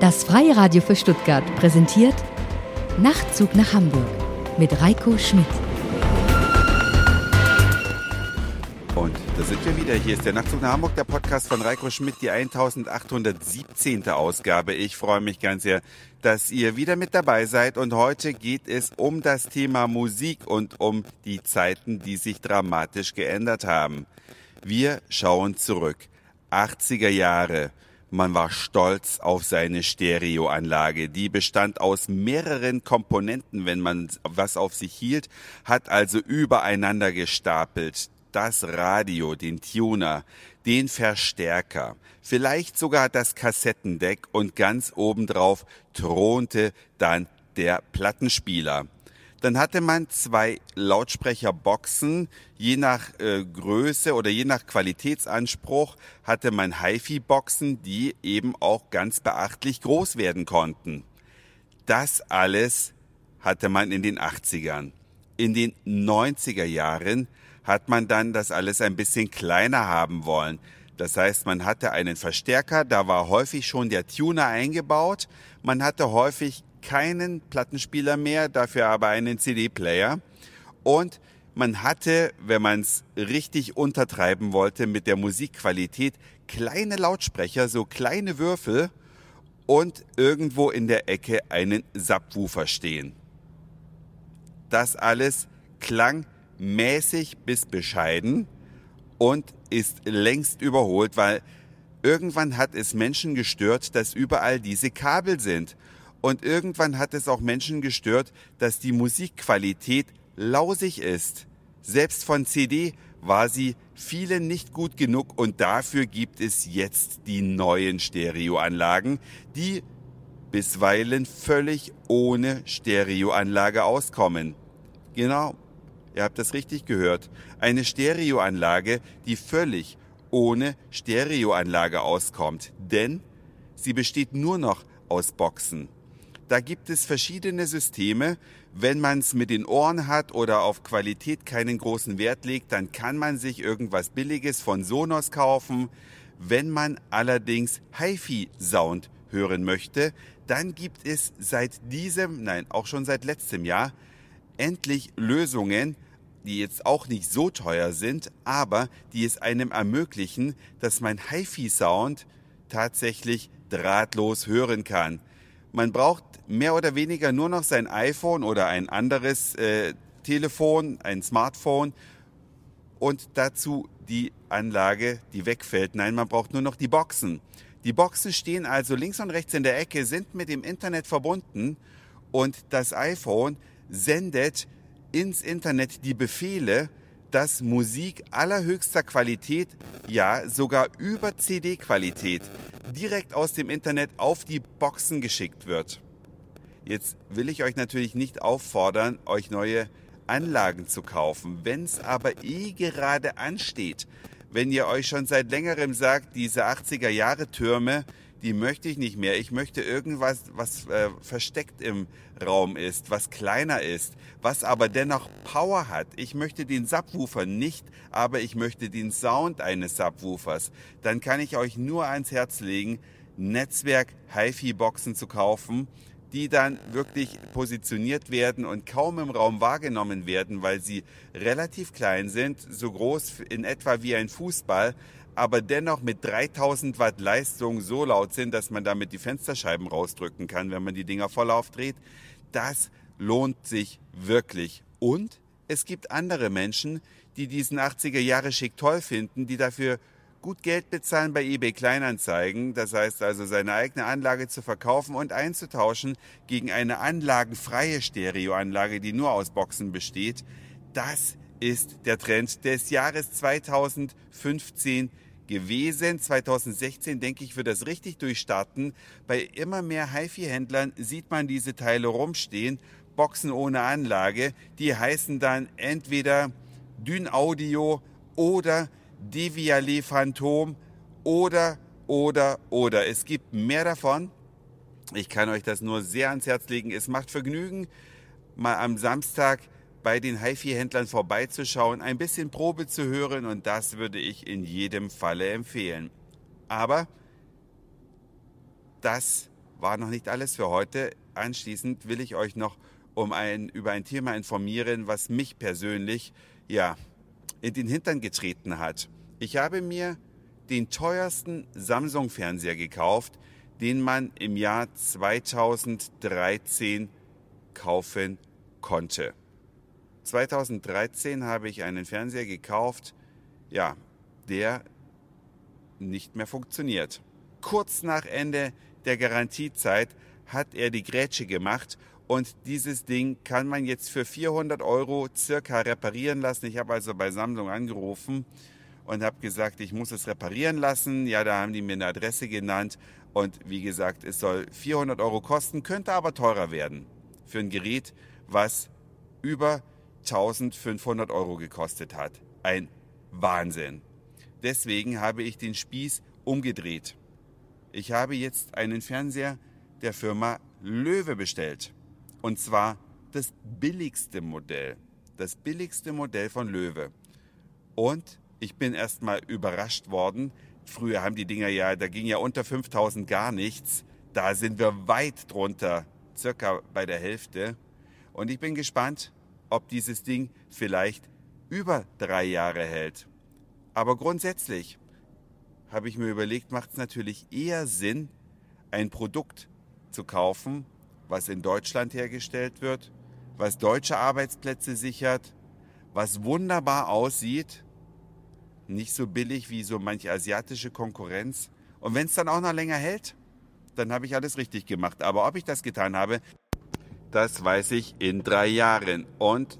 Das Freie Radio für Stuttgart präsentiert Nachtzug nach Hamburg mit Reiko Schmidt. Und da sind wir wieder. Hier ist der Nachtzug nach Hamburg, der Podcast von Reiko Schmidt, die 1817. Ausgabe. Ich freue mich ganz sehr, dass ihr wieder mit dabei seid. Und heute geht es um das Thema Musik und um die Zeiten, die sich dramatisch geändert haben. Wir schauen zurück. 80er Jahre. Man war stolz auf seine Stereoanlage. Die bestand aus mehreren Komponenten, wenn man was auf sich hielt, hat also übereinander gestapelt. Das Radio, den Tuner, den Verstärker, vielleicht sogar das Kassettendeck und ganz obendrauf thronte dann der Plattenspieler. Dann hatte man zwei Lautsprecherboxen. Je nach äh, Größe oder je nach Qualitätsanspruch hatte man HiFi-Boxen, die eben auch ganz beachtlich groß werden konnten. Das alles hatte man in den 80ern. In den 90er Jahren hat man dann das alles ein bisschen kleiner haben wollen. Das heißt, man hatte einen Verstärker, da war häufig schon der Tuner eingebaut. Man hatte häufig keinen Plattenspieler mehr, dafür aber einen CD-Player. Und man hatte, wenn man es richtig untertreiben wollte mit der Musikqualität, kleine Lautsprecher, so kleine Würfel und irgendwo in der Ecke einen Subwoofer stehen. Das alles klang mäßig bis bescheiden und ist längst überholt, weil irgendwann hat es Menschen gestört, dass überall diese Kabel sind und irgendwann hat es auch Menschen gestört, dass die Musikqualität lausig ist. Selbst von CD war sie vielen nicht gut genug und dafür gibt es jetzt die neuen Stereoanlagen, die bisweilen völlig ohne Stereoanlage auskommen. Genau, ihr habt das richtig gehört. Eine Stereoanlage, die völlig ohne Stereoanlage auskommt, denn sie besteht nur noch aus Boxen. Da gibt es verschiedene Systeme. Wenn man es mit den Ohren hat oder auf Qualität keinen großen Wert legt, dann kann man sich irgendwas Billiges von Sonos kaufen. Wenn man allerdings HiFi-Sound hören möchte, dann gibt es seit diesem, nein, auch schon seit letztem Jahr, endlich Lösungen, die jetzt auch nicht so teuer sind, aber die es einem ermöglichen, dass man HiFi-Sound tatsächlich drahtlos hören kann. Man braucht mehr oder weniger nur noch sein iPhone oder ein anderes äh, Telefon, ein Smartphone und dazu die Anlage, die wegfällt. Nein, man braucht nur noch die Boxen. Die Boxen stehen also links und rechts in der Ecke, sind mit dem Internet verbunden und das iPhone sendet ins Internet die Befehle, dass Musik allerhöchster Qualität, ja sogar über CD-Qualität, direkt aus dem Internet auf die Boxen geschickt wird. Jetzt will ich euch natürlich nicht auffordern, euch neue Anlagen zu kaufen. Wenn es aber eh gerade ansteht, wenn ihr euch schon seit längerem sagt, diese 80er Jahre Türme, die möchte ich nicht mehr. Ich möchte irgendwas, was äh, versteckt im Raum ist, was kleiner ist, was aber dennoch Power hat. Ich möchte den Subwoofer nicht, aber ich möchte den Sound eines Subwoofers. Dann kann ich euch nur ans Herz legen, Netzwerk HiFi-Boxen zu kaufen, die dann wirklich positioniert werden und kaum im Raum wahrgenommen werden, weil sie relativ klein sind, so groß in etwa wie ein Fußball, aber dennoch mit 3000 Watt Leistung so laut sind, dass man damit die Fensterscheiben rausdrücken kann, wenn man die Dinger voll aufdreht. Das lohnt sich wirklich. Und es gibt andere Menschen, die diesen 80er Jahre Schick toll finden, die dafür gut Geld bezahlen bei eBay Kleinanzeigen. Das heißt also, seine eigene Anlage zu verkaufen und einzutauschen gegen eine anlagenfreie Stereoanlage, die nur aus Boxen besteht. Das ist der Trend des Jahres 2015 gewesen. 2016 denke ich, wird das richtig durchstarten. Bei immer mehr HiFi-Händlern sieht man diese Teile rumstehen, Boxen ohne Anlage. Die heißen dann entweder Dyn Audio oder Devialet Phantom oder, oder, oder. Es gibt mehr davon. Ich kann euch das nur sehr ans Herz legen. Es macht Vergnügen, mal am Samstag bei den HiFi-Händlern vorbeizuschauen, ein bisschen Probe zu hören und das würde ich in jedem Falle empfehlen. Aber das war noch nicht alles für heute. Anschließend will ich euch noch um ein, über ein Thema informieren, was mich persönlich ja, in den Hintern getreten hat. Ich habe mir den teuersten Samsung-Fernseher gekauft, den man im Jahr 2013 kaufen konnte. 2013 habe ich einen Fernseher gekauft, ja, der nicht mehr funktioniert. Kurz nach Ende der Garantiezeit hat er die Grätsche gemacht und dieses Ding kann man jetzt für 400 Euro circa reparieren lassen. Ich habe also bei Samsung angerufen und habe gesagt, ich muss es reparieren lassen. Ja, da haben die mir eine Adresse genannt und wie gesagt, es soll 400 Euro kosten, könnte aber teurer werden für ein Gerät, was über 1500 Euro gekostet hat. Ein Wahnsinn. Deswegen habe ich den Spieß umgedreht. Ich habe jetzt einen Fernseher der Firma Löwe bestellt. Und zwar das billigste Modell. Das billigste Modell von Löwe. Und ich bin erstmal überrascht worden. Früher haben die Dinger ja, da ging ja unter 5000 gar nichts. Da sind wir weit drunter, circa bei der Hälfte. Und ich bin gespannt, ob dieses Ding vielleicht über drei Jahre hält. Aber grundsätzlich habe ich mir überlegt, macht es natürlich eher Sinn, ein Produkt zu kaufen, was in Deutschland hergestellt wird, was deutsche Arbeitsplätze sichert, was wunderbar aussieht, nicht so billig wie so manche asiatische Konkurrenz. Und wenn es dann auch noch länger hält, dann habe ich alles richtig gemacht. Aber ob ich das getan habe, das weiß ich in drei Jahren. Und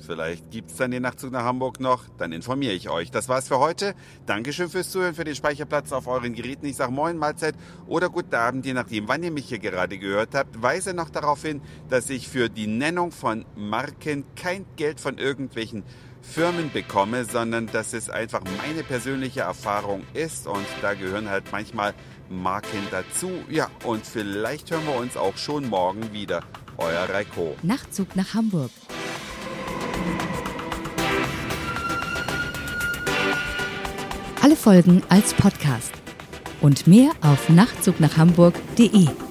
Vielleicht gibt es dann den Nachtzug nach Hamburg noch, dann informiere ich euch. Das war's für heute. Dankeschön fürs Zuhören, für den Speicherplatz auf euren Geräten. Ich sage Moin, Mahlzeit oder guten Abend, je nachdem, wann ihr mich hier gerade gehört habt. Weise noch darauf hin, dass ich für die Nennung von Marken kein Geld von irgendwelchen Firmen bekomme, sondern dass es einfach meine persönliche Erfahrung ist und da gehören halt manchmal Marken dazu. Ja, und vielleicht hören wir uns auch schon morgen wieder. Euer Reiko. Nachtzug nach Hamburg. Alle Folgen als Podcast. Und mehr auf nachtzugnachhamburg.de.